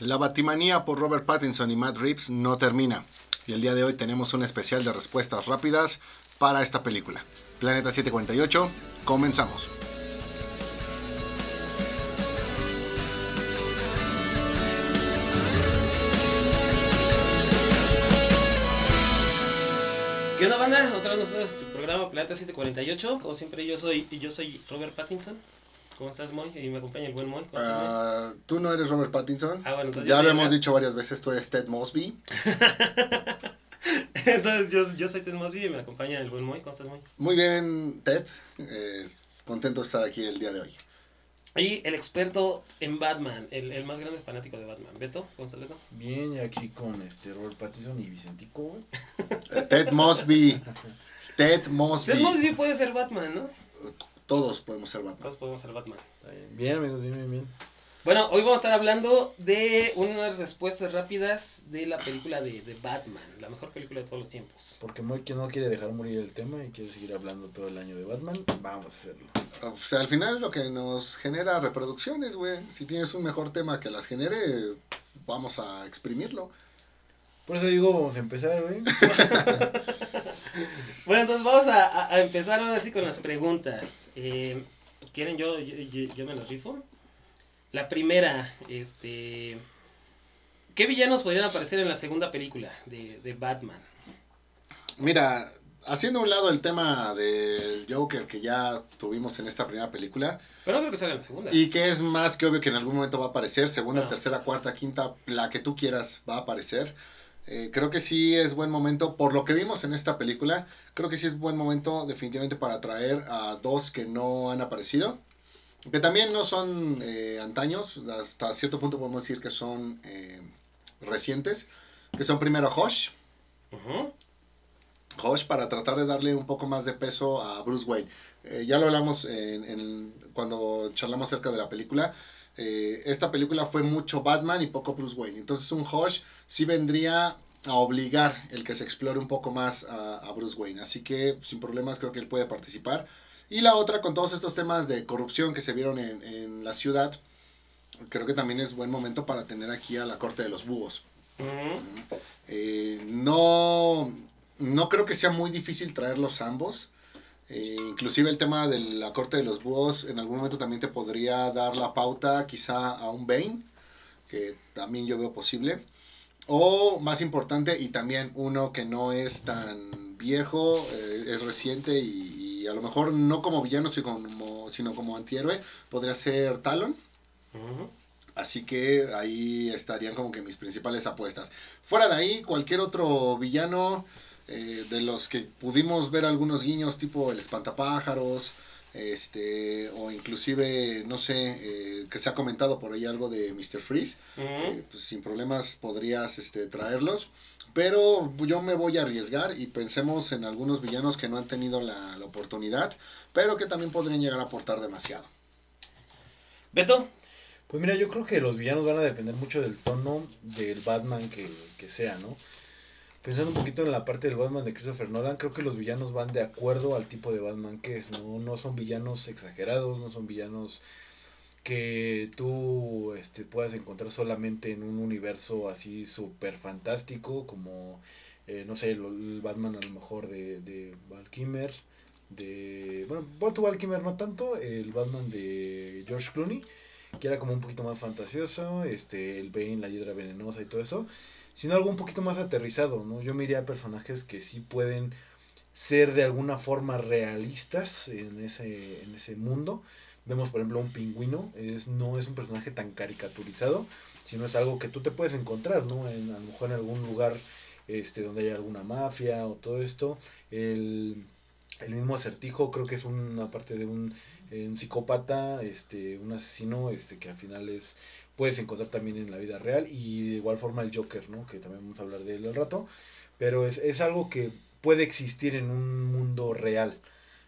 La batimanía por Robert Pattinson y Matt Reeves no termina. Y el día de hoy tenemos un especial de respuestas rápidas para esta película. Planeta 748, comenzamos. ¿Qué onda banda? Otra vez nosotros su programa Planeta 748. Como siempre yo soy yo soy Robert Pattinson. ¿Cómo estás, Moy? Y me acompaña el buen Moy. ¿Cómo estás, Moy? Ah, tú no eres Robert Pattinson. Ah, bueno, entonces ya lo hemos dicho varias veces, tú eres Ted Mosby. Entonces yo, yo soy Ted Mosby y me acompaña el buen Moy. ¿Cómo estás, Moy? Muy bien, Ted. Eh, contento de estar aquí el día de hoy. Y el experto en Batman, el, el más grande fanático de Batman. Beto, ¿cómo estás, Beto? Bien, y aquí con este Robert Pattinson y Vicentico. Eh, Ted Mosby. Ted Mosby. Ted Mosby puede ser Batman, ¿no? Todos podemos ser Batman. Todos podemos ser Batman. Bien. Amigos, bien, bien, bien. Bueno, hoy vamos a estar hablando de unas respuestas rápidas de la película de, de Batman, la mejor película de todos los tiempos. Porque que no quiere dejar morir el tema y quiere seguir hablando todo el año de Batman, vamos a hacerlo. O sea, al final lo que nos genera reproducciones, güey. Si tienes un mejor tema que las genere, vamos a exprimirlo. Por eso digo, vamos a empezar, güey. Bueno, entonces vamos a, empezar ahora sí con las preguntas. Eh, ¿Quieren yo, yo, yo- yo me las rifo? La primera, este... ¿Qué villanos podrían aparecer en la segunda película de, de Batman? Mira, haciendo a un lado el tema del Joker que ya tuvimos en esta primera película, Pero no creo que salga en la segunda. y que es más que obvio que en algún momento va a aparecer, segunda, No. tercera, cuarta, quinta, la que tú quieras va a aparecer. Eh, creo que sí es buen momento, por lo que vimos en esta película, creo que sí es buen momento definitivamente para traer a dos que no han aparecido, que también no son eh, antaños, hasta cierto punto podemos decir que son eh, recientes, que son primero Hosh, Ujú. Hosh para tratar de darle un poco más de peso a Bruce Wayne. Eh, ya lo hablamos en, en- cuando charlamos acerca de la película. Eh, esta película fue mucho Batman y poco Bruce Wayne. Entonces un Hosh sí vendría a obligar el que se explore un poco más a, a Bruce Wayne. Así que sin problemas creo que él puede participar. Y la otra, con todos estos temas de corrupción que se vieron en, en la ciudad, creo que también es buen momento para tener aquí a la corte de los búhos. Eh, no, no creo que sea muy difícil traerlos ambos. Eh, inclusive el tema de la corte de los búhos en algún momento también te podría dar la pauta quizá a un Bane, que también yo veo posible. O más importante, y también uno que no es tan viejo, eh, es reciente y, y a lo mejor no como villano, sino como, sino como antihéroe, podría ser Talon. Así que ahí estarían como que mis principales apuestas. Fuera de ahí, cualquier otro villano eh, de los que pudimos ver algunos guiños, tipo el espantapájaros, este, o inclusive, no sé, eh, que se ha comentado por ahí algo de Mr. Freeze, eh, pues sin problemas podrías este, traerlos. Pero yo me voy a arriesgar y pensemos en algunos villanos que no han tenido la, la oportunidad, pero que también podrían llegar a aportar demasiado. Beto, Pues mira, yo creo que los villanos van a depender mucho del tono del Batman que, que sea, ¿no? Pensando un poquito en la parte del Batman de Christopher Nolan, creo que los villanos van de acuerdo al tipo de Batman que es, ¿no? No son villanos exagerados, no son villanos que tú este, puedas encontrar solamente en un universo así súper fantástico, como, eh, no sé, el Batman a lo mejor de, de Val Kilmer, de... Bueno, Val Val Kilmer no tanto, el Batman de George Clooney, que era como un poquito más fantasioso, este, el Bane, la hiedra venenosa y todo eso, sino algo un poquito más aterrizado, ¿no? Yo me iría a personajes que sí pueden ser de alguna forma realistas en ese, en ese mundo. Vemos, por ejemplo, un pingüino, es, no es un personaje tan caricaturizado, sino es algo que tú te puedes encontrar, ¿no? En, a lo mejor en algún lugar este, donde haya alguna mafia o todo esto. El, el mismo acertijo creo que es una parte de un, eh, un psicópata, este, un asesino, este, que al final es puedes encontrar también en la vida real y de igual forma el Joker, ¿no? Que también vamos a hablar de él al rato, pero es, es algo que puede existir en un mundo real,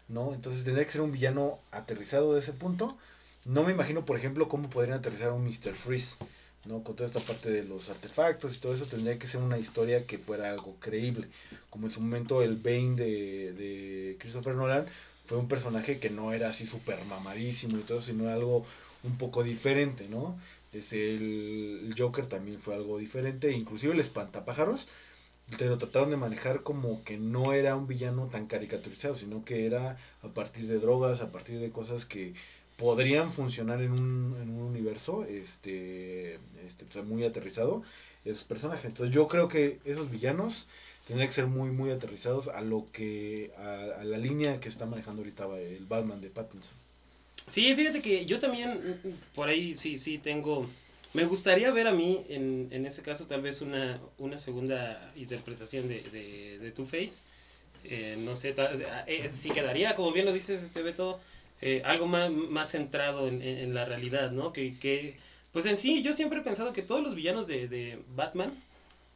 ¿no? Entonces tendría que ser un villano aterrizado de ese punto. No me imagino, por ejemplo, cómo podrían aterrizar un Mr. Freeze, ¿no? Con toda esta parte de los artefactos y todo eso, tendría que ser una historia que fuera algo creíble. Como en su momento el Bane de, de Christopher Nolan fue un personaje que no era así súper mamadísimo y todo, sino algo un poco diferente, ¿no? El, el Joker también fue algo diferente, inclusive el espantapájaros te lo trataron de manejar como que no era un villano tan caricaturizado, sino que era a partir de drogas, a partir de cosas que podrían funcionar en un, en un universo este, este pues, muy aterrizado esos personajes. Entonces yo creo que esos villanos tendrían que ser muy muy aterrizados a lo que a, a la línea que está manejando ahorita el Batman de Pattinson. Sí, fíjate que yo también por ahí sí sí tengo me gustaría ver a mí, en, en ese caso, tal vez una, una segunda interpretación de, de, de Two-Face. Eh, no sé, eh, si quedaría, como bien lo dices, este Beto, eh, algo más, más centrado en, en, la realidad, ¿no? Que, que, pues en sí, yo siempre he pensado que todos los villanos de, de Batman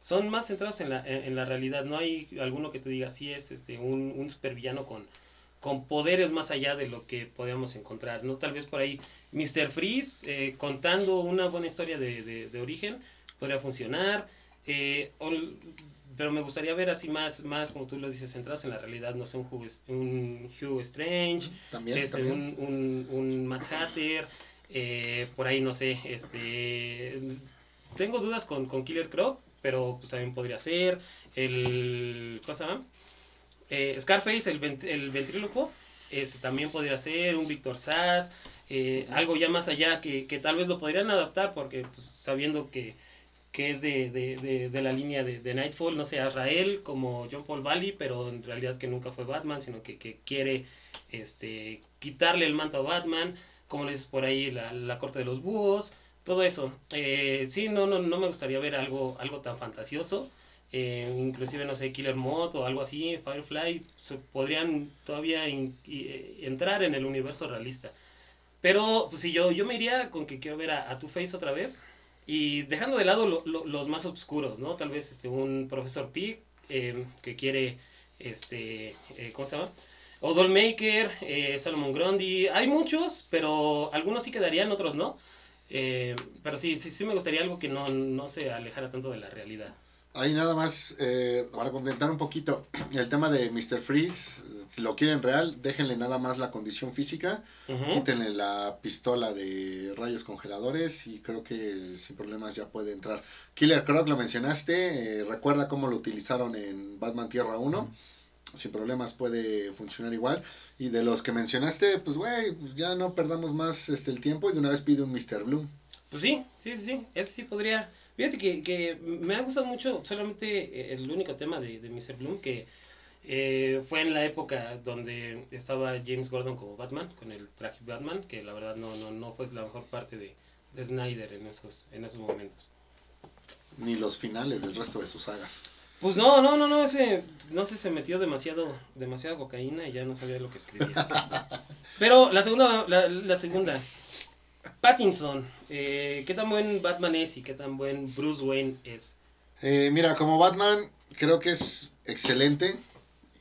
son más centrados en la, en, la realidad. No hay alguno que te diga, sí es este, un, un supervillano con con poderes más allá de lo que podíamos encontrar, ¿no? Tal vez por ahí Mr. Freeze eh, contando una buena historia de, de, de origen podría funcionar, eh, o, pero me gustaría ver así más, más como tú lo dices, centrados en la realidad, no sé, un Hugh, un Hugh Strange, También, este, también. Un, un, un Mad Hatter, eh, por ahí no sé, este... Tengo dudas con, con Killer Croc, pero pues también podría ser, el... ¿Cómo se llama? Eh, Scarface, el, vent el ventríloco, este, también podría ser un Víctor Sass, eh, algo ya más allá que, que, tal vez lo podrían adaptar porque pues, sabiendo que, que es de, de, de, de, la línea de, de Nightfall, no sé, Azrael como John Paul Valley, pero en realidad que nunca fue Batman, sino que, que quiere este, quitarle el manto a Batman, como le dices por ahí, la, la corte de los búhos, todo eso. Eh, sí, no, no, no me gustaría ver algo, algo tan fantasioso. Eh, inclusive no sé Killer Mod o algo así Firefly se podrían todavía in, y, entrar en el universo realista. Pero pues si yo yo me iría con que quiero ver a, a Two Face otra vez. Y dejando de lado lo, lo, los más oscuros no tal vez este un profesor Pig eh, que quiere este eh, cómo se llama o Dollmaker eh, Solomon Grundy. Hay muchos pero algunos sí quedarían otros no. Eh, pero sí, sí sí me gustaría algo que no no se alejara tanto de la realidad Ahí nada más, eh, para complementar un poquito, el tema de Mr. Freeze, si lo quieren real, déjenle nada más la condición física, uh -huh. quítenle la pistola de rayos congeladores y creo que sin problemas ya puede entrar. Killer Croc lo mencionaste, eh, recuerda cómo lo utilizaron en Batman Tierra 1. Uh -huh. Sin problemas puede funcionar igual. Y de los que mencionaste, pues güey, pues ya no perdamos más este, el tiempo y de una vez pide un Mr. Bloom. Pues sí, sí, sí, ese sí podría, Fíjate que, que, me ha gustado mucho solamente el único tema de, de Mr. Bloom, que eh, fue en la época donde estaba James Gordon como Batman, con el traje Batman, que la verdad no, no, no fue la mejor parte de, de Snyder en esos, en esos momentos. Ni los finales del resto de sus sagas. Pues no, no, no, no, ese, no sé, se metió demasiado, demasiada cocaína y ya no sabía lo que escribía. Pero la segunda, la, la segunda, Pattinson, eh, ¿qué tan buen Batman es y qué tan buen Bruce Wayne es? Eh, mira, como Batman creo que es excelente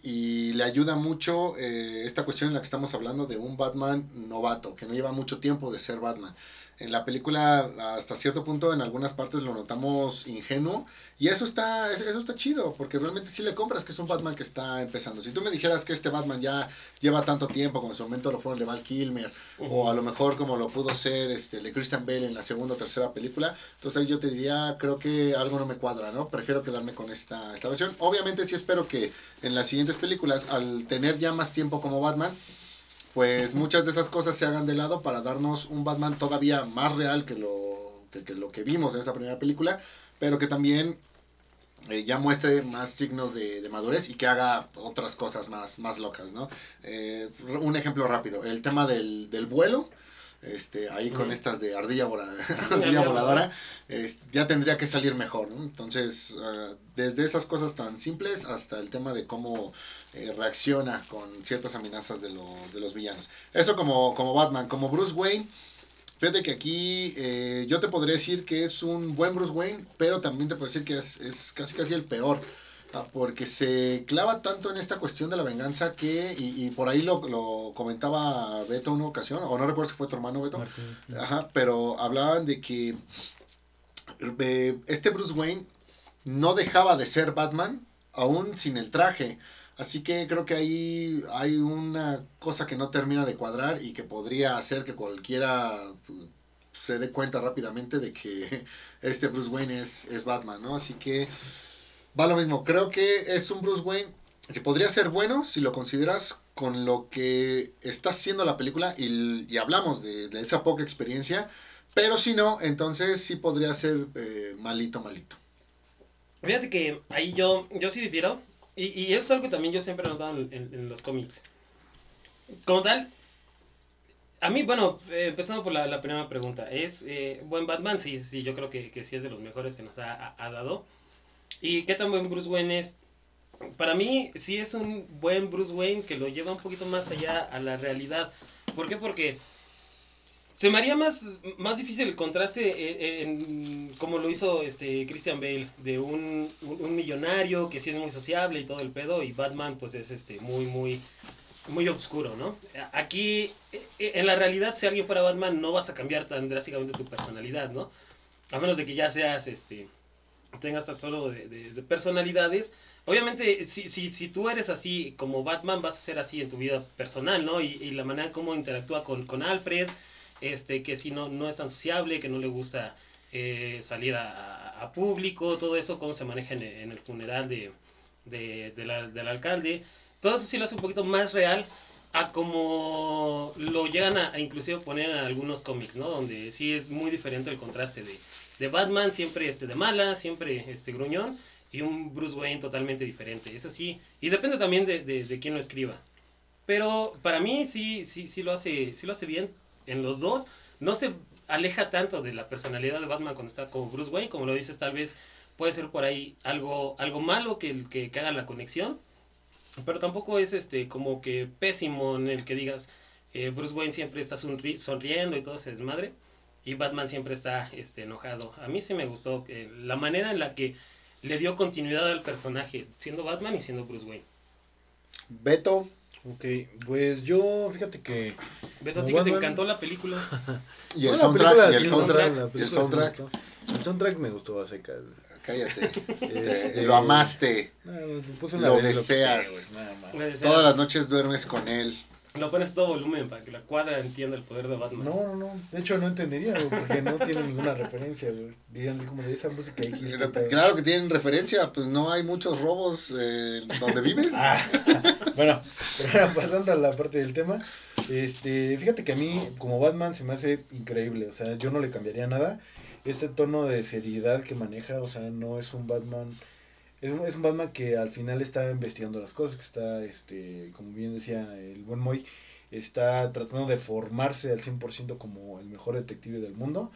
y le ayuda mucho eh, esta cuestión en la que estamos hablando de un Batman novato, que no lleva mucho tiempo de ser Batman. En la película, hasta cierto punto, en algunas partes lo notamos ingenuo. Y eso está, eso está chido, porque realmente sí le compras que es un Batman que está empezando. Si tú me dijeras que este Batman ya lleva tanto tiempo, como en su momento lo fue el de Val Kilmer, uh -huh. o a lo mejor como lo pudo ser este, el de Christian Bale en la segunda o tercera película, entonces ahí yo te diría, creo que algo no me cuadra, ¿no? Prefiero quedarme con esta, esta versión. Obviamente sí espero que en las siguientes películas, al tener ya más tiempo como Batman, pues muchas de esas cosas se hagan de lado para darnos un Batman todavía más real que lo que, que lo que vimos en esa primera película, pero que también eh, ya muestre más signos de, de, madurez y que haga otras cosas más, más locas, ¿no? Eh, un ejemplo rápido, el tema del, del vuelo, este, ahí con estas de ardilla, ardilla voladora, este, ya tendría que salir mejor, ¿no? Entonces, uh, desde esas cosas tan simples hasta el tema de cómo eh, reacciona con ciertas amenazas de, lo, de, los villanos. Eso como, como Batman, como Bruce Wayne. Fíjate que aquí eh, yo te podría decir que es un buen Bruce Wayne, pero también te puedo decir que es, es casi casi el peor porque se clava tanto en esta cuestión de la venganza que, y, y por ahí lo, lo, comentaba Beto una ocasión, o no recuerdo si fue tu hermano Beto, Martín. Ajá, pero hablaban de que eh, este Bruce Wayne no dejaba de ser Batman aún sin el traje. Así que creo que ahí hay una cosa que no termina de cuadrar y que podría hacer que cualquiera se dé cuenta rápidamente de que este Bruce Wayne es, es Batman, ¿no? Así que va lo mismo. Creo que es un Bruce Wayne que podría ser bueno si lo consideras con lo que está haciendo la película y, y hablamos de, de, esa poca experiencia, pero si no, entonces sí podría ser eh, malito, malito. Fíjate que ahí yo, yo sí difiero, y, y eso es algo que también yo siempre he notado en, en, los cómics. Como tal, a mí, bueno, eh, empezando por la, la, primera pregunta, ¿es eh, buen Batman? Sí, sí, yo creo que, que, sí es de los mejores que nos ha, ha, dado. ¿Y qué tan buen Bruce Wayne es? Para mí, sí es un buen Bruce Wayne que lo lleva un poquito más allá a la realidad. ¿Por qué? Porque se me haría más, más difícil el contraste en, en, como lo hizo este Christian Bale, de un, un, millonario que sí es muy sociable y todo el pedo, y Batman pues es este muy, muy muy oscuro, ¿no? Aquí, en la realidad, si alguien fuera Batman, no vas a cambiar tan drásticamente tu personalidad, ¿no? A menos de que ya seas, este, tengas tan solo de, de, de, personalidades. Obviamente, si, si, si tú eres así como Batman, vas a ser así en tu vida personal, ¿no? Y, y la manera como interactúa con, con Alfred, este, que si no, no es tan sociable, que no le gusta eh, salir a, a, público, todo eso, cómo se maneja en, en el funeral de, de, de la, del alcalde todo eso sí lo hace un poquito más real a como lo llegan a, a, inclusive poner en algunos cómics, ¿no? Donde sí es muy diferente el contraste de, de Batman, siempre este de mala, siempre este gruñón, y un Bruce Wayne totalmente diferente. Es así. Y depende también de, de, de quién lo escriba. Pero para mí sí, sí, sí lo hace, sí lo hace bien en los dos. No se aleja tanto de la personalidad de Batman cuando está como Bruce Wayne, como lo dices, tal vez puede ser por ahí algo, algo malo que, que, que haga la conexión pero tampoco es este como que pésimo en el que digas eh, Bruce Wayne siempre está sonri sonriendo y todo se desmadre y Batman siempre está este enojado. A mí sí me gustó eh, la manera en la que le dio continuidad al personaje, siendo Batman y siendo Bruce Wayne. Beto. Ok, pues yo, fíjate que... Beto, a ti que te encantó la película. y, el soundtrack, y el soundtrack, y el soundtrack. El soundtrack me gustó a secas. Cállate. Este... Lo amaste. No, lo deseas. Todas las noches duermes con él. Lo pones todo volumen para que la cuadra entienda el poder de Batman. No, no, no. De hecho, no entendería, güey, porque no tiene ninguna referencia, güey. Digan así como de esa música dijiste. Claro que tienen referencia, pues no hay muchos robos eh, donde vives. ah, bueno, pero pasando a la parte del tema, este, fíjate que a mí, como Batman, se me hace increíble. O sea, yo no le cambiaría nada este tono de seriedad que maneja, o sea, no es un Batman, es es un Batman que al final está investigando las cosas, que está, este, como bien decía el buen Moy, está tratando de formarse al 100% como el mejor detective del mundo.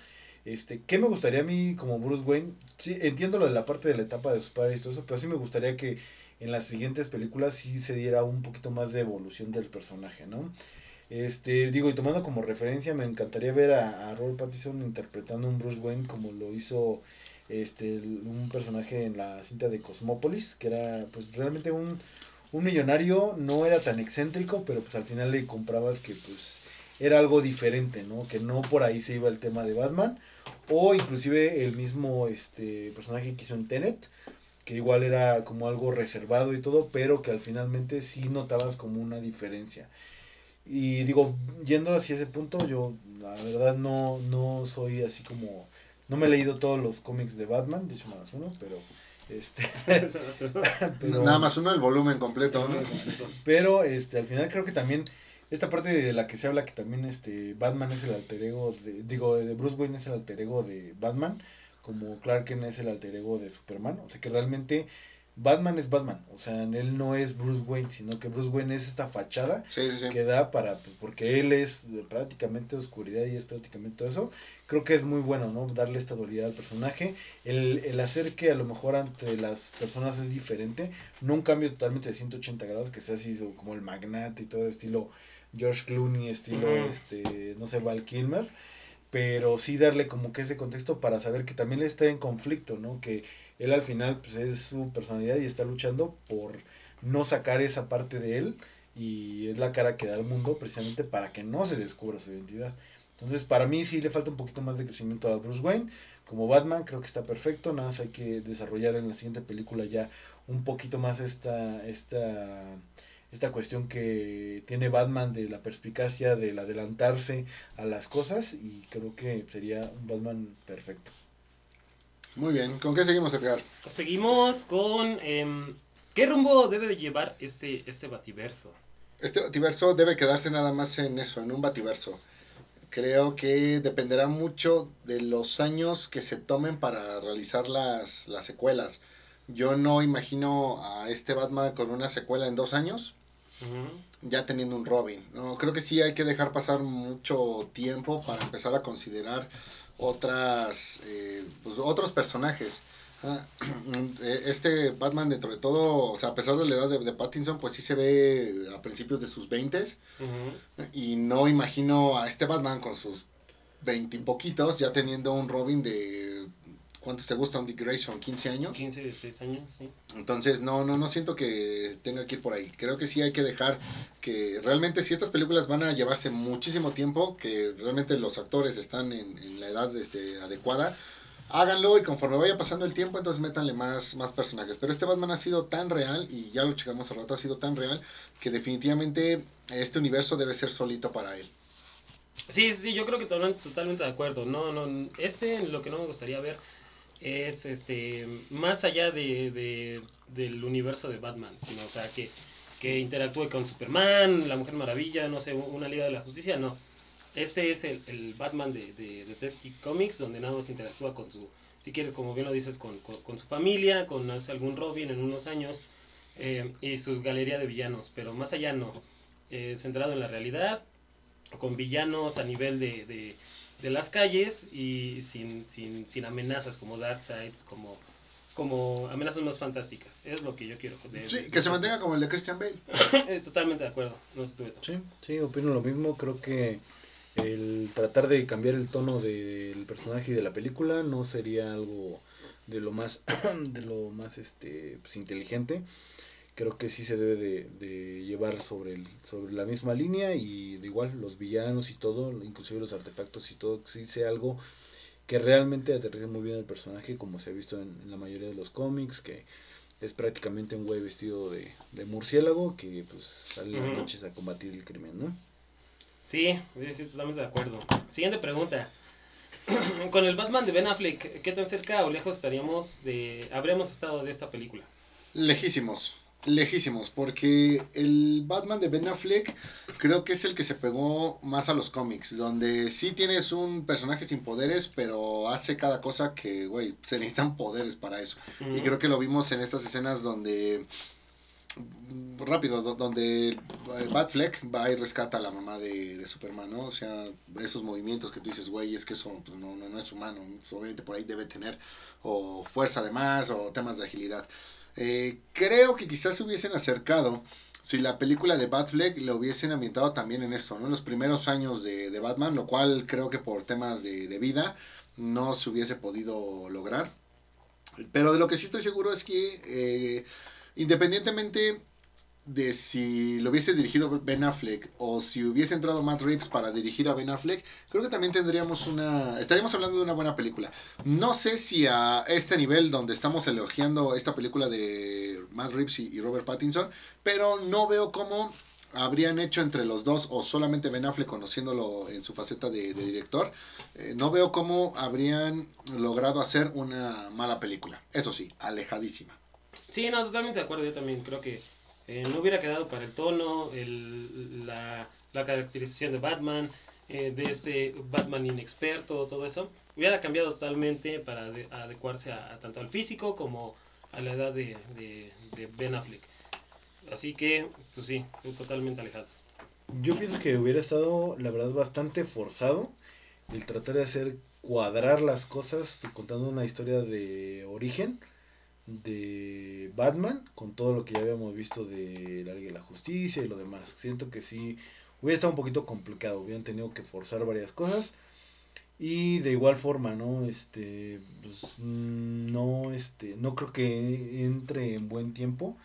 Este, ¿Qué me gustaría a mí como Bruce Wayne? Sí, entiendo lo de la parte de la etapa de sus padres y todo eso, pero sí me gustaría que en las siguientes películas sí se diera un poquito más de evolución del personaje, ¿no? Este, digo, y tomando como referencia, me encantaría ver a, a Robert Pattinson interpretando un Bruce Wayne como lo hizo este un personaje en la cinta de Cosmópolis, que era pues realmente un, un millonario, no era tan excéntrico, pero pues al final le comprabas que pues era algo diferente, ¿no? Que no por ahí se iba el tema de Batman, o inclusive el mismo este personaje que hizo en Tenet, que igual era como algo reservado y todo, pero que al finalmente sí notabas como una diferencia. Y digo, yendo hacia ese punto, yo la verdad no, no soy así como... No me he leído todos los cómics de Batman, de hecho nada más uno, pero... Este, pero, nada más uno, el volumen completo, ¿no? Pero este, al final creo que también esta parte de la que se habla que también este Batman es el alter ego de, digo, de Bruce Wayne es el alter ego de Batman, como Clark Kent es el alter ego de Superman, o sea que realmente Batman es Batman, o sea, él no es Bruce Wayne, sino que Bruce Wayne es esta fachada sí, sí, sí. que da para, pues, porque él es prácticamente oscuridad y es prácticamente todo eso. Creo que es muy bueno, ¿no? Darle esta dualidad al personaje, el, el hacer que a lo mejor entre las personas es diferente, no un cambio totalmente de 180 grados, que sea así como el magnate y todo estilo George Clooney, estilo, uh -huh. este, no sé, Val Kilmer, pero sí darle como que ese contexto para saber que también está en conflicto, ¿no? Que él al final pues es su personalidad y está luchando por no sacar esa parte de él y es la cara que da al mundo precisamente para que no se descubra su identidad. Entonces para mí sí le falta un poquito más de crecimiento a Bruce Wayne. Como Batman creo que está perfecto, nada más hay que desarrollar en la siguiente película ya un poquito más esta, esta esta cuestión que tiene Batman de la perspicacia, del adelantarse a las cosas y creo que sería un Batman perfecto. Muy bien, ¿con qué seguimos Edgar? Seguimos con... em, ¿Qué rumbo debe de llevar este, este bativerso? Este bativerso debe quedarse nada más en eso, en un bativerso. Creo que dependerá mucho de los años que se tomen para realizar las, las secuelas. Yo no imagino a este Batman con una secuela en dos años, ya teniendo un Robin. No, creo que sí hay que dejar pasar mucho tiempo para empezar a considerar otras, eh, pues, otros personajes. Ah, eh, Este Batman, dentro de todo, o sea, a pesar de la edad de, de Pattinson, pues sí se ve a principios de sus 20 Ujú. y no imagino a este Batman con sus 20 y poquitos ya teniendo un Robin de ¿cuántos te gusta un Dick Grayson? 15 años. 15, 16 años, sí. Entonces, no, no, no siento que tenga que ir por ahí. Creo que sí hay que dejar que realmente si estas películas van a llevarse muchísimo tiempo, que realmente los actores están en, en la edad este, adecuada, háganlo y conforme vaya pasando el tiempo, entonces métanle más, más personajes. Pero este Batman ha sido tan real, y ya lo checamos al rato, ha sido tan real, que definitivamente este universo debe ser solito para él. Sí, sí, yo creo que totalmente, de acuerdo. No, no, este lo que no me gustaría ver es este más allá de, de- del universo de Batman, sino o sea que, que interactúe con Superman, la Mujer Maravilla, no sé, una Liga de la Justicia, no. Este es el, el Batman de, de, de Detective Comics, donde nada más interactúa con su, si quieres, como bien lo dices, con, con, con su familia, con hace algún Robin en unos años, eh, y su galería de villanos, pero más allá no. Eh, centrado en la realidad, con villanos a nivel de, de, de las calles y sin, sin, sin amenazas como Darkseid, como, como amenazas más fantásticas. Es lo que yo quiero. de- Sí, que se mantenga como el de Christian Bale. Eh, Totalmente de acuerdo. No sé tú, Beto. Sí, sí, opino lo mismo. Creo que el tratar de cambiar el tono del personaje y de la película no sería algo de lo más, de lo más este, pues, inteligente. Creo que sí se debe de, de llevar sobre, el, sobre la misma línea y de igual los villanos y todo, inclusive los artefactos y todo, sí sea algo que realmente aterrice muy bien el personaje como se ha visto en, en la mayoría de los cómics, que es prácticamente un güey vestido de, de murciélago que pues sale en las noches a combatir el crimen, ¿no? Sí, sí, sí, totalmente de acuerdo. Siguiente pregunta. Con el Batman de Ben Affleck, ¿qué tan cerca o lejos estaríamos de... habríamos estado de esta película? Lejísimos, lejísimos, porque el Batman de Ben Affleck creo que es el que se pegó más a los cómics, donde sí tienes un personaje sin poderes, pero hace cada cosa que, güey, se necesitan poderes para eso. Y creo que lo vimos en estas escenas donde, rápido, do- donde eh, Batfleck va y rescata a la mamá de, de Superman, ¿no? O sea, esos movimientos que tú dices, güey, es que eso pues, no, no, no es humano, obviamente por ahí debe tener o fuerza de más o temas de agilidad. Eh, creo que quizás se hubiesen acercado si la película de Batfleck lo hubiesen ambientado también en esto, ¿no? En los primeros años de, de Batman, lo cual creo que por temas de, de vida no se hubiese podido lograr. Pero de lo que sí estoy seguro es que eh, independientemente de si lo hubiese dirigido Ben Affleck o si hubiese entrado Matt Reeves para dirigir a Ben Affleck, creo que también tendríamos una... Estaríamos hablando de una buena película. No sé si a este nivel donde estamos elogiando esta película de Matt Reeves y, Robert Pattinson, pero no veo cómo habrían hecho entre los dos o solamente Ben Affleck conociéndolo en su faceta de, de director, eh, no veo cómo habrían logrado hacer una mala película. Eso sí, alejadísima. Sí, no, totalmente de acuerdo. Yo también creo que eh, no hubiera quedado para el tono, el, la, la caracterización de Batman, eh, de este Batman inexperto, todo eso. Hubiera cambiado totalmente para ade- adecuarse a, a tanto al físico como a la edad de, de, de Ben Affleck. Así que, pues sí, totalmente alejados. Yo pienso que hubiera estado, la verdad, bastante forzado el tratar de hacer cuadrar las cosas contando una historia de origen de Batman con todo lo que ya habíamos visto de la Liga de la Justicia y lo demás. Siento que sí hubiera estado un poquito complicado, hubieran tenido que forzar varias cosas y de igual forma, ¿no? Este, pues, mm, no, este, no creo que entre en buen tiempo.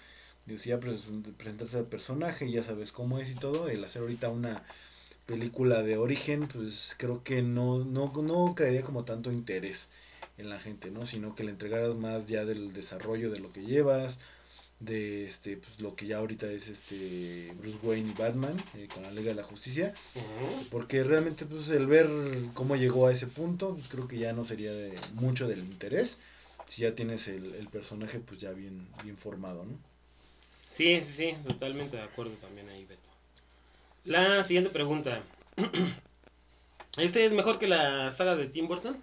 Digo, si ya present- presentarse al personaje, ya sabes cómo es y todo, el hacer ahorita una película de origen, pues creo que no, no, no crearía como tanto interés en la gente, ¿no? Sino que le entregaras más ya del desarrollo de lo que llevas, de este pues, lo que ya ahorita es este Bruce Wayne y Batman eh, con la Liga de la Justicia porque realmente pues el ver cómo llegó a ese punto pues, creo que ya no sería de mucho del interés si ya tienes el, el personaje pues ya bien bien formado no Sí, sí, sí, totalmente de acuerdo también ahí, Beto. La siguiente pregunta. ¿Este es mejor que la saga de Tim Burton?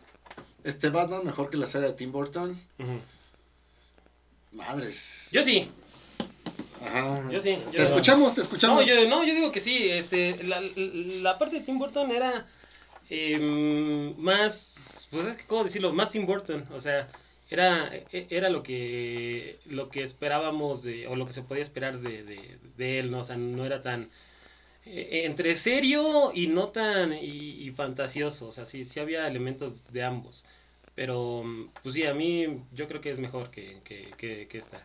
Este Batman mejor que la saga de Tim Burton. Madres. Yo sí. Ajá. Yo sí, yo- Te escuchamos, te escuchamos. No yo, no, yo digo que sí. Este, la, la parte de Tim Burton era em, más, pues es que, ¿cómo decirlo? Más Tim Burton. O sea, era, e- era lo que lo que esperábamos de, o lo que se podía esperar de, de, de él, ¿no? O sea, no era tan entre serio y no tan y, y fantasioso. O sea, sí, sí había elementos de ambos. Pero, pues sí, a mí yo creo que es mejor que, que, que, que esta.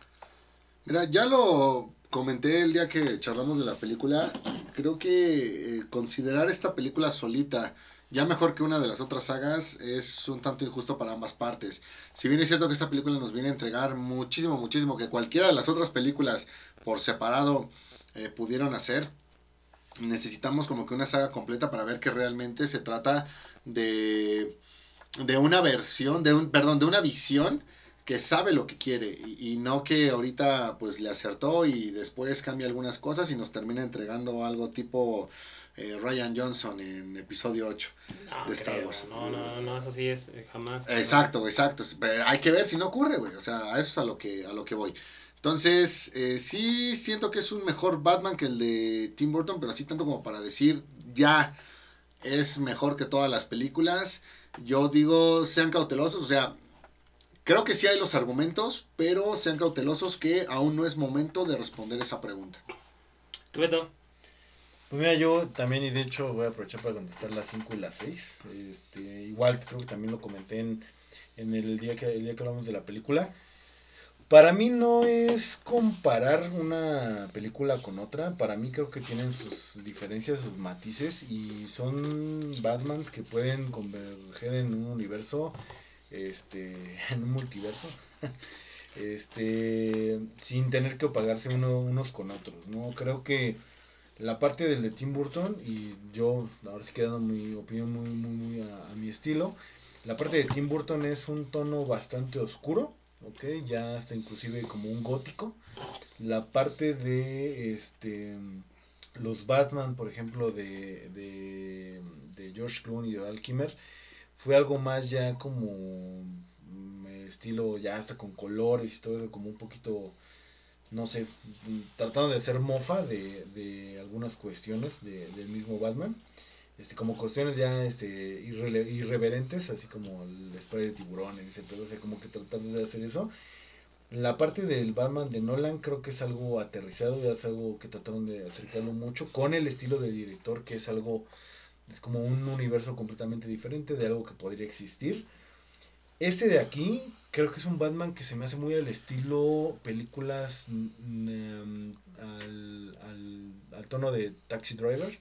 Mira, ya lo comenté el día que charlamos de la película. Creo que eh, considerar esta película solita ya mejor que una de las otras sagas es un tanto injusto para ambas partes. Si bien es cierto que esta película nos viene a entregar muchísimo, muchísimo que cualquiera de las otras películas por separado eh, pudieron hacer, necesitamos como que una saga completa para ver que realmente se trata de, de una versión, de un, perdón, de una visión que sabe lo que quiere y, y no que ahorita pues le acertó y después cambia algunas cosas y nos termina entregando algo tipo eh, Ryan Johnson en episodio 8. No, de Star creo, Wars. No, no, no, eso sí es eh, jamás. Exacto, exacto. Pero hay que ver si no ocurre, güey. O sea, a eso es a lo que, a lo que voy. Entonces, eh, sí siento que es un mejor Batman que el de Tim Burton, pero así tanto como para decir, ya es mejor que todas las películas. Yo digo, sean cautelosos, o sea, creo que sí hay los argumentos, pero sean cautelosos que aún no es momento de responder esa pregunta. ¿Tú, Beto? Pues mira, yo también, y de hecho voy a aprovechar para contestar las 5 y las 6. Este, igual creo que también lo comenté en, en el, día que, el día que hablamos de la película. Para mí no es comparar una película con otra. Para mí creo que tienen sus diferencias, sus matices. Y son Batmans que pueden converger en un universo, este, en un multiverso. Este, sin tener que opagarse uno, unos con otros. No creo que la parte del de Tim Burton, y yo ahora sí quedando mi opinión muy, muy, muy a, a mi estilo, la parte de Tim Burton es un tono bastante oscuro, ¿ok? Ya hasta inclusive como un gótico. La parte de este los Batman, por ejemplo, de, de, de George Clooney y de Val Kilmer, fue algo más ya como mm, estilo ya hasta con colores y todo eso, como un poquito no sé, tratando de hacer mofa de, de algunas cuestiones de- del mismo Batman. Este, como cuestiones ya este, irrele- irreverentes, así como el spray de tiburones, pedo, o sea, como que tratando de hacer eso. La parte del Batman de Nolan creo que es algo aterrizado, es algo que trataron de acercarlo mucho con el estilo del director, que es algo, es como un universo completamente diferente de algo que podría existir. Este de aquí creo que es un Batman que se me hace muy al estilo películas mm, al, al, al tono de Taxi Driver.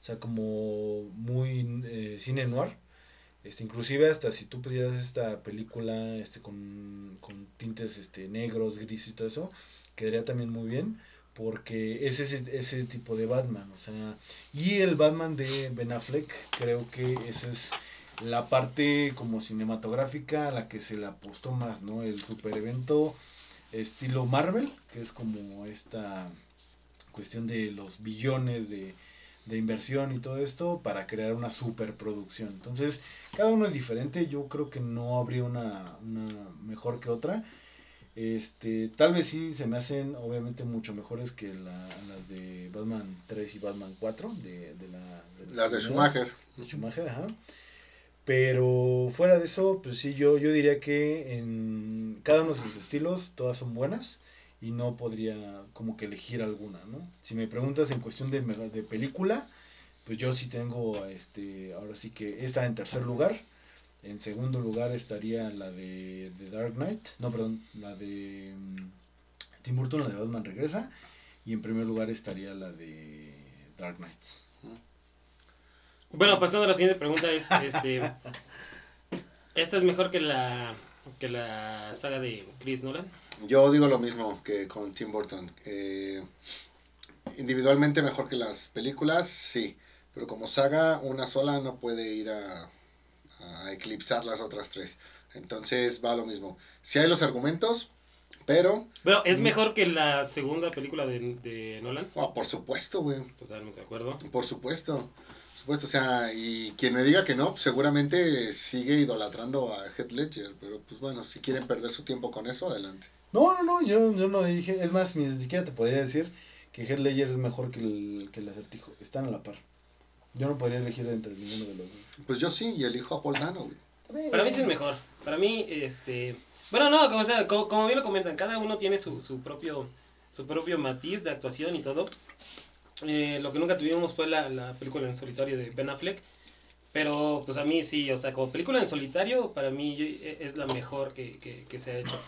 O sea, como muy eh, cine noir. Este, inclusive hasta si tú pusieras esta película este, con, con tintes este, negros, grises y todo eso, quedaría también muy bien. Porque es ese, ese tipo de Batman. O sea, y el Batman de Ben Affleck, creo que esa es la parte como cinematográfica a la que se le apostó más, ¿no? El super evento estilo Marvel, que es como esta cuestión de los billones de, de inversión y todo esto para crear una superproducción. Entonces, cada uno es diferente, yo creo que no habría una, una mejor que otra. Este, tal vez sí se me hacen obviamente mucho mejores que la- las de Batman 3 y Batman 4 de, de la de Las de. Schumacher. De Schumacher, ajá. Pero fuera de eso, pues sí, yo, yo diría que en cada uno de sus estilos todas son buenas y no podría como que elegir alguna, ¿no? Si me preguntas en cuestión de, de película, pues yo sí tengo, este, ahora sí que esta en tercer lugar. En segundo lugar estaría la de, de Dark Knight, no, perdón, la de mm, Tim Burton, la de Batman Regresa. Y en primer lugar estaría la de Dark Knights. Bueno, pasando a la siguiente pregunta es, este, ¿esta es mejor que la que la saga de Chris Nolan. Yo digo lo mismo que con Tim Burton. Eh, individualmente mejor que las películas, sí. Pero como saga, una sola no puede ir a, a eclipsar las otras tres. Entonces va lo mismo. Si hay los argumentos, pero... Bueno, ¿es Mm. mejor que la segunda película de, de Nolan? oh, por supuesto, güey. Totalmente de acuerdo. Por supuesto. Supuesto, o sea, y quien me diga que no, pues, seguramente sigue idolatrando a Heath Ledger. Pero pues bueno, si quieren perder su tiempo con eso, adelante. No, no, no, yo, yo no dije. Es más, ni siquiera te podría decir que Heath Ledger es mejor que el, que el acertijo. Están a la par. Yo no podría elegir entre ninguno de los dos. Pues yo sí, y elijo a Paul Dano, güey. Para mí sí es mejor. Para mí, este... Bueno, no, como, sea, como, como bien lo comentan, cada uno tiene su, su propio su propio matiz de actuación y todo. Eh, lo que nunca tuvimos fue la, la película en solitario de Ben Affleck. Pero pues a mí sí, o sea, como película en solitario, para mí yo- e- es la mejor que, que, se ha hecho.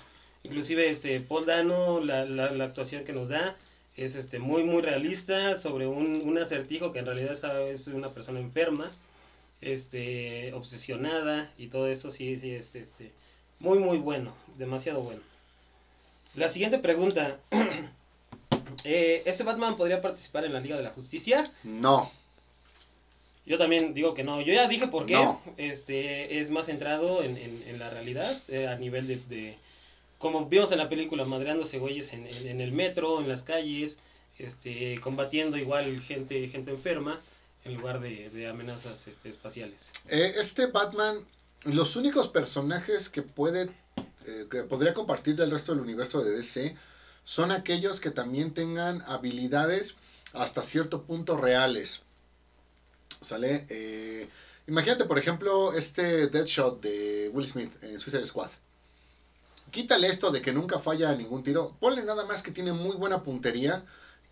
Inclusive este Paul Dano, la, la, la actuación que nos da, es este muy muy realista sobre un, un acertijo que en realidad esa es una persona enferma, este obsesionada y todo eso sí, sí es este muy muy bueno, demasiado bueno. La siguiente pregunta. Eh, ¿Ese Batman podría participar en la Liga de la Justicia? No. Yo también digo que no. Yo ya dije por qué. No. Este es más centrado en, en- en la realidad, eh, a nivel de, de- como vimos en la película, madreándose güeyes en, en- el metro, en las calles, este, combatiendo igual gente, gente enferma, en lugar de, de amenazas este, espaciales. Eh, este Batman, los únicos personajes que puede, eh, que podría compartir del resto del universo de DC son aquellos que también tengan habilidades hasta cierto punto reales. ¿Sale? Eh, imagínate, por ejemplo, este Deadshot de Will Smith en Suicide Squad. Quítale esto de que nunca falla ningún tiro. Ponle nada más que tiene muy buena puntería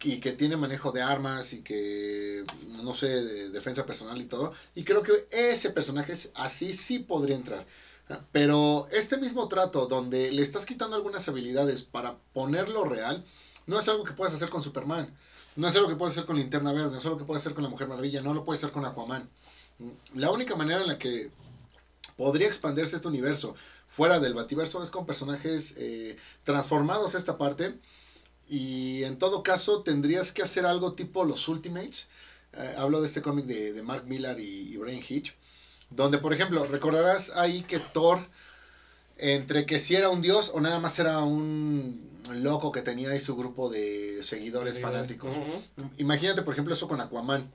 y que tiene manejo de armas y que, no sé, de defensa personal y todo. Y creo que ese personaje así sí podría entrar. Pero este mismo trato donde le estás quitando algunas habilidades para ponerlo real, no es algo que puedas hacer con Superman. No es algo que puedes hacer con Linterna Verde, no es algo que puedes hacer con la Mujer Maravilla, no lo puedes hacer con Aquaman. La única manera en la que podría expandirse este universo fuera del Bativerso es con personajes eh, transformados esta parte. Y en todo caso tendrías que hacer algo tipo los Ultimates. Eh, hablo de este cómic de, de Mark Millar y, y Brian Hitch. Donde, por ejemplo, recordarás ahí que Thor, entre que si era un dios o nada más era un loco que tenía ahí su grupo de seguidores fanáticos. Imagínate, por ejemplo, eso con Aquaman.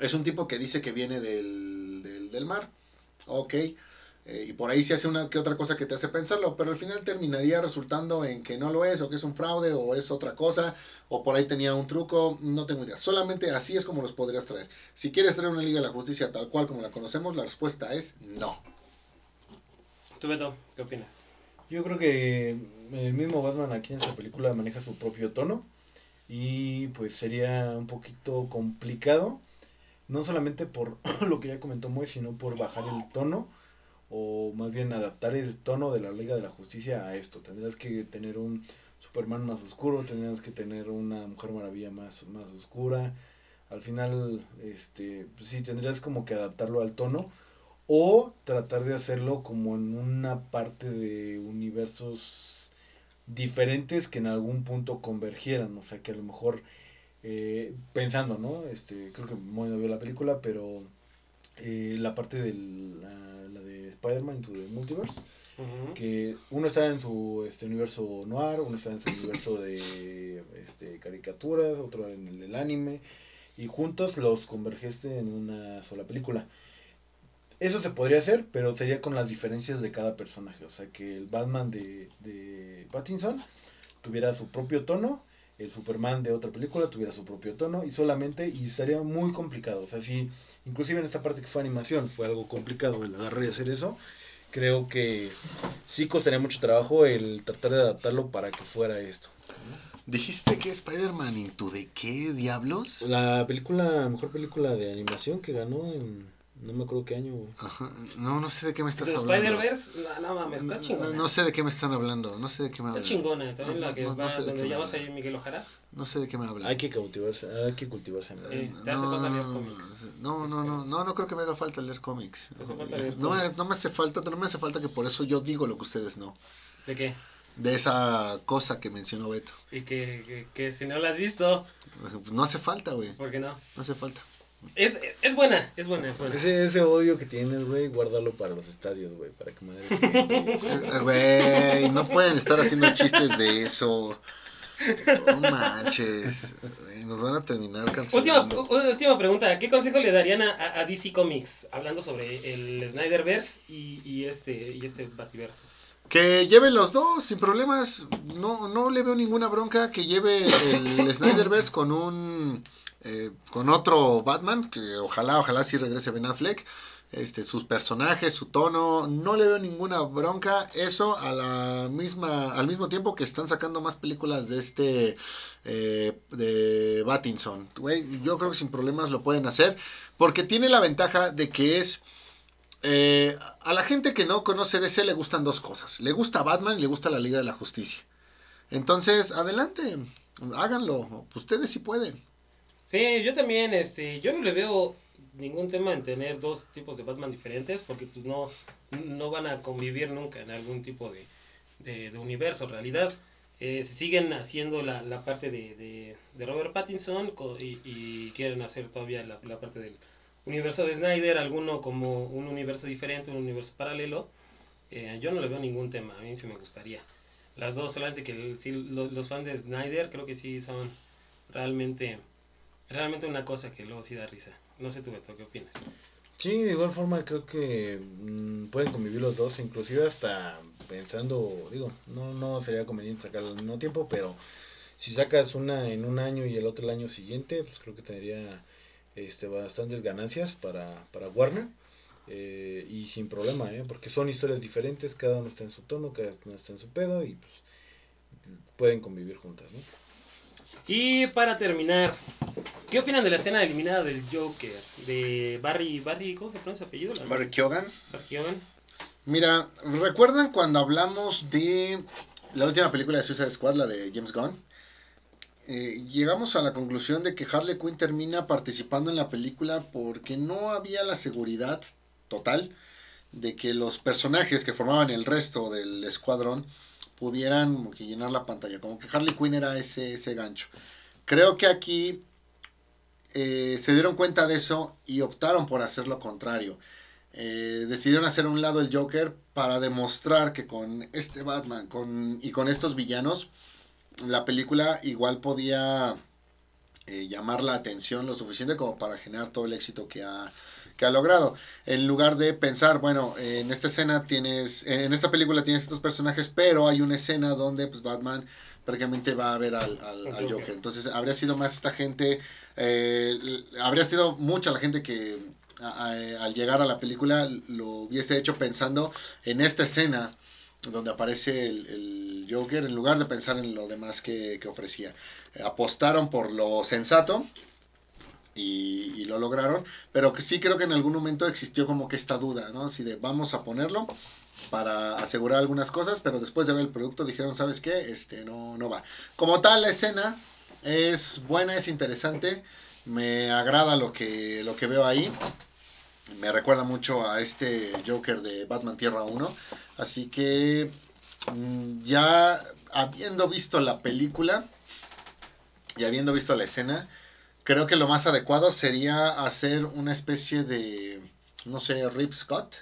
Es un tipo que dice que viene del, del, del mar. Ok. Eh, y por ahí se hace una que otra cosa que te hace pensarlo, pero al final terminaría resultando en que no lo es, o que es un fraude, o es otra cosa, o por ahí tenía un truco, no tengo idea. Solamente así es como los podrías traer. Si quieres traer una Liga de la Justicia tal cual como la conocemos, la respuesta es no. Tú, Beto, ¿qué opinas? Yo creo que el mismo Batman aquí en esta película maneja su propio tono y pues sería un poquito complicado, no solamente por lo que ya comentó Moy, sino por bajar el tono o más bien adaptar el tono de la Liga de la Justicia a esto. Tendrías que tener un Superman más oscuro, tendrías que tener una Mujer Maravilla más, más oscura. Al final, este, pues sí, tendrías como que adaptarlo al tono o tratar de hacerlo como en una parte de universos diferentes que en algún punto convergieran, o sea que a lo mejor eh, pensando, ¿no? Este, creo que Moy no vio la película, pero eh, la parte de la, la de Spider-Man Into the Multiverse, que uno está en su este universo noir, uno está en su universo de este, caricaturas, otro en el del anime, y juntos los convergiste en una sola película. Eso se podría hacer, pero sería con las diferencias de cada personaje. O sea, que el Batman de, de Pattinson tuviera su propio tono, el Superman de otra película tuviera su propio tono, y solamente, y sería muy complicado. O sea, si inclusive en esta parte que fue animación fue algo complicado el agarrar y hacer eso, creo que sí costaría mucho trabajo el tratar de adaptarlo para que fuera esto. ¿Dijiste que Spider-Man Into de qué diablos? La película, mejor película de animación que ganó en, No me acuerdo qué año. Ajá. No, no sé de qué me estás ¿De hablando. Spider-Verse? No, no mames, está chingona. no, no sé de qué me están hablando. No sé de qué me Está hablan. chingona. También No, la que no, no va, sé de qué donde vas a Miguel Ojara. No sé de qué me hablan. Hay que cultivarse, hay que cultivarse. te hace falta leer cómics. No, no, no, no, no creo que me haga falta leer cómics. Te hace falta leer No, no me hace falta, no me hace falta que por eso yo digo lo que ustedes no. ¿De qué? De esa cosa que mencionó Beto. Y que, que, que si no la has visto, No hace falta, güey. ¿por qué no? No hace falta. Es, es buena, es buena, es buena. Ese, ese odio que tienes, güey, guárdalo para los estadios, güey, para que madre. Güey, no pueden estar haciendo chistes de eso. No manches. Nos van a terminar Última, cancelando. u- última pregunta, ¿qué consejo le darían a, a- a DC Comics hablando sobre el Snyderverse y, y este y este Bativerso? Que lleve los dos, sin problemas. No, no le veo ninguna bronca que lleve el Snyderverse con un eh, con otro Batman, que ojalá, ojalá sí regrese Ben Affleck. Este, sus personajes, su tono, no le veo ninguna bronca. Eso a la misma, al mismo tiempo que están sacando más películas de este eh, de Battinson. Yo creo que sin problemas lo pueden hacer. Porque tiene la ventaja de que es eh, a la gente que no conoce DC le gustan dos cosas. Le gusta Batman y le gusta la Liga de la Justicia. Entonces, adelante, háganlo. Ustedes sí pueden. Sí, yo también, este, yo no le veo ningún tema en tener dos tipos de Batman diferentes porque pues no, no van a convivir nunca en algún tipo de, de, de universo, realidad. Eh, si siguen haciendo la, la parte de, de, de Robert Pattinson y, y quieren hacer todavía la, la parte del universo de Snyder, alguno como un universo diferente, un universo paralelo, eh, yo no le veo ningún tema, a mí sí me gustaría. Las dos, solamente que el- sí, lo- los fans de Snyder creo que sí son realmente realmente una cosa que luego sí da risa. No sé tú, Beto, ¿qué opinas? Sí, de igual forma creo que mm, pueden convivir los dos, inclusive hasta pensando, digo, no, no sería conveniente sacarlo al mismo tiempo, pero si sacas una en un año y el otro el año siguiente, pues creo que tendría este, bastantes ganancias para, para Warner. eh, y sin problema, ¿eh? porque son historias diferentes, cada uno está en su tono, cada uno está en su pedo y pues pueden convivir juntas, ¿no? Y para terminar, ¿qué opinan de la escena eliminada del Joker? De Barry, Barry, ¿cómo se pronuncia su apellido? Barry Keoghan. Barry Keoghan. Mira, ¿recuerdan cuando hablamos de la última película de Suicide Squad, la de James Gunn? Eh, llegamos a la conclusión de que Harley Quinn termina participando en la película porque no había la seguridad total de que los personajes que formaban el resto del escuadrón pudieran que llenar la pantalla, como que Harley Quinn era ese, ese gancho. Creo que aquí eh, se dieron cuenta de eso y optaron por hacer lo contrario. Eh, decidieron hacer a un lado el Joker para demostrar que con este Batman con, y con estos villanos, la película igual podía eh, llamar la atención lo suficiente como para generar todo el éxito que ha, que ha logrado. En lugar de pensar, bueno, en esta escena tienes, en esta película tienes estos personajes, pero hay una escena donde pues Batman prácticamente va a ver al, al- Joker. Entonces habría sido más esta gente, eh, habría sido mucha la gente que a- a- al llegar a la película lo hubiese hecho pensando en esta escena donde aparece el, el Joker en lugar de pensar en lo demás que, que ofrecía. Eh, apostaron por lo sensato y, lo lograron, pero que sí creo que en algún momento existió como que esta duda, ¿no? Si de vamos a ponerlo para asegurar algunas cosas, pero después de ver el producto dijeron, ¿sabes qué? Este no, no va. Como tal, la escena es buena, es interesante, me agrada lo que, lo que veo ahí. Me recuerda mucho a este Joker de Batman Tierra 1. Así que mm, ya habiendo visto la película y habiendo visto la escena, creo que lo más adecuado sería hacer una especie de, no sé, Rip Scott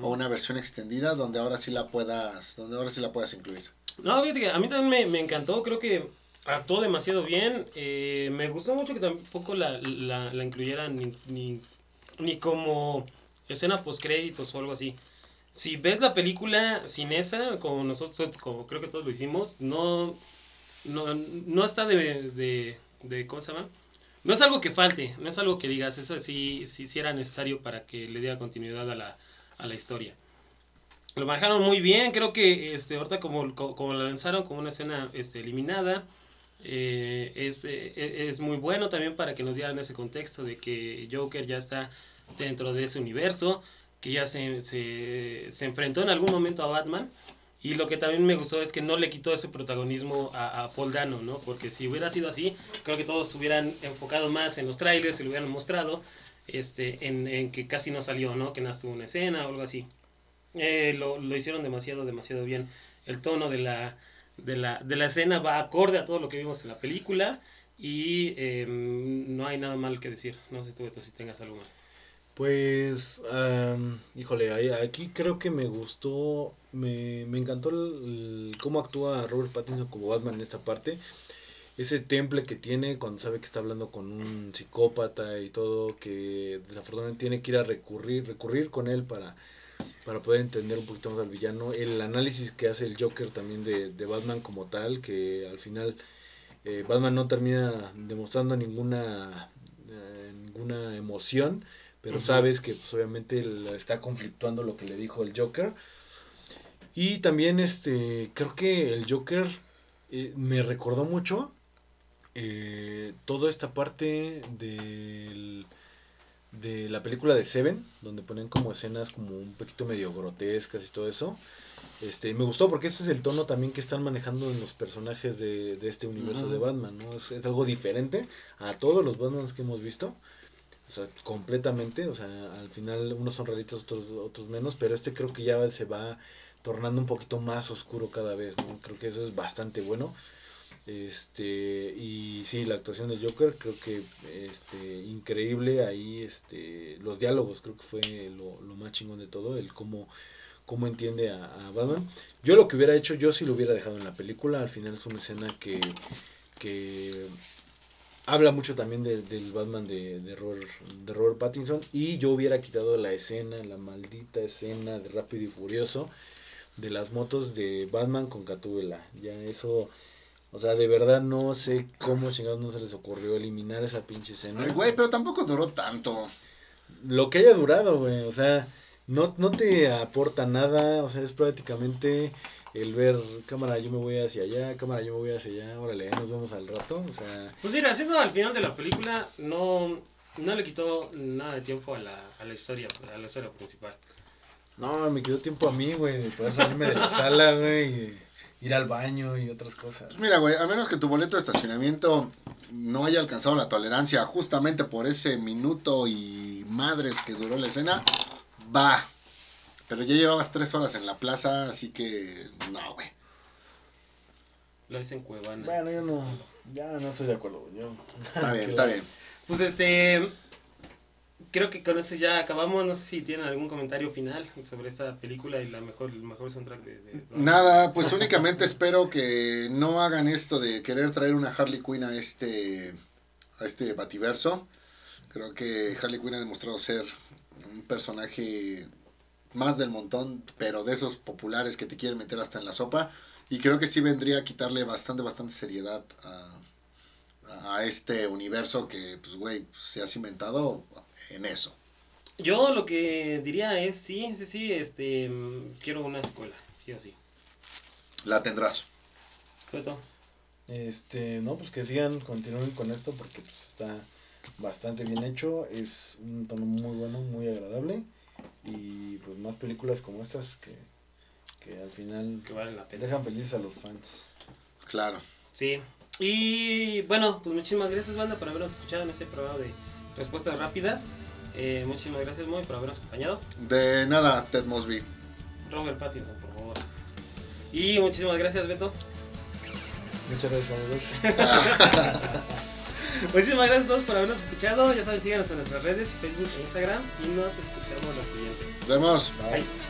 o una versión extendida donde ahora sí la puedas, donde ahora sí la puedas incluir. No, fíjate que a mí también me, me encantó, creo que actuó demasiado bien. eh, me gustó mucho que tampoco la, la, la incluyeran ni, ni, ni como escena post créditos o algo así. Si ves la película sin esa, como nosotros, como creo que todos lo hicimos, no, no, no está de, de, de, ¿cómo se llama? No es algo que falte, no es algo que digas, eso sí, sí, era necesario para que le diera continuidad a la, a la historia. Lo manejaron muy bien, creo que este, ahorita como, como, como la lanzaron como una escena este, eliminada, eh, es, eh, es muy bueno también para que nos dieran ese contexto de que Joker ya está dentro de ese universo, que ya se, se, se enfrentó en algún momento a Batman. Y lo que también me gustó es que no le quitó ese protagonismo a, a Paul Dano, ¿no? Porque si hubiera sido así, creo que todos hubieran enfocado más en los trailers y lo hubieran mostrado este, en, en que casi no salió, ¿no? Que no estuvo una escena o algo así. Eh, lo, lo hicieron demasiado, demasiado bien. El tono de la, de, la, de la escena va acorde a todo lo que vimos en la película y eh, no hay nada mal que decir. No sé tú, si tengas algo mal. Pues, am, híjole, aquí creo que me gustó, me, me encantó el- el cómo actúa Robert Pattinson como Batman en esta parte. Ese temple que tiene cuando sabe que está hablando con un psicópata y todo, que desafortunadamente tiene que ir a recurrir, recurrir con él para, para poder entender un poquito más al villano. El análisis que hace el Joker también de, de Batman como tal, que al final eh, Batman no termina demostrando ninguna, eh, ninguna emoción pero sabes que pues, obviamente está conflictuando lo que le dijo el Joker. Y también este creo que el Joker eh, me recordó mucho eh, toda esta parte del, de la película de Seven, donde ponen como escenas como un poquito medio grotescas y todo eso. Este, me gustó porque ese es el tono también que están manejando en los personajes de, de este universo de Batman, ¿no? Es, es algo diferente a todos los Batmans que hemos visto. O sea, completamente, o sea, al final unos son realistas, otros, otros menos, pero este creo que ya se va tornando un poquito más oscuro cada vez, ¿no? Creo que eso es bastante bueno. Este, y sí, la actuación de Joker creo que este, increíble ahí, este, los diálogos creo que fue lo, lo más chingón de todo, el cómo, cómo entiende a, Batman. Yo lo que hubiera hecho, yo sí lo hubiera dejado en la película, al final es una escena que, que habla mucho también de- del Batman de, de, de Robert Pattinson y yo hubiera quitado la escena, la maldita escena de Rápido y Furioso de las motos de Batman con Gatúbela. Ya eso, o sea, de verdad no sé cómo chingados no se les ocurrió eliminar esa pinche escena. Ay, güey, pero tampoco duró tanto. Lo que haya durado, güey, o sea, no, no te aporta nada, o sea, es prácticamente el ver, cámara, yo me voy hacia allá, cámara, yo me voy hacia allá, órale, nos vemos al rato, o sea... Pues mira, eso al final de la película no, no le quitó nada de tiempo a la, a la historia, a la historia principal. No, me quedó tiempo a mí, güey, de poder salirme de la sala, güey, y ir al baño y otras cosas. Pues mira, güey, a menos que tu boleto de estacionamiento no haya alcanzado la tolerancia justamente por ese minuto y madres que duró la escena, va. Pero ya llevabas tres horas en la plaza, así que no, güey. Lo hice en Cuevana. Bueno, yo no, ya no estoy de acuerdo, güey, yo... Está bien, está bien. Pues este. Creo que con eso ya acabamos. No sé si tienen algún comentario final sobre esta película y la mejor, el mejor soundtrack de. de- Nada, pues únicamente espero que no hagan esto de querer traer una Harley Quinn a este a este bativerso. Creo que Harley Quinn ha demostrado ser un personaje más del montón, pero de esos populares que te quieren meter hasta en la sopa. Y creo que sí vendría a quitarle bastante, bastante seriedad a, a este universo que, pues, güey, se ha cimentado en eso. Yo lo que diría es: sí, sí, sí. Este. mm, Quiero una escuela, sí o sí. La tendrás. Fue todo. Este, no, pues que sigan, continúen con esto porque pues, está bastante bien hecho, es un tono muy bueno, muy agradable y pues más películas como estas que, que al final Que vale la pena. dejan felices a los fans. Claro. Sí. Y bueno, pues muchísimas gracias, banda, por habernos escuchado en este programa de respuestas rápidas. Eh, muchísimas gracias, Moy, por habernos acompañado. De nada, Ted Mosby. Robert Pattinson, por favor. Y muchísimas gracias, Beto. Muchas gracias amigos. Muchísimas gracias a todos por habernos escuchado. Ya saben, síganos en nuestras redes, Facebook e Instagram. Y nos escuchamos la siguiente. Nos vemos. Bye. Bye.